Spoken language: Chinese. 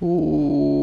呜。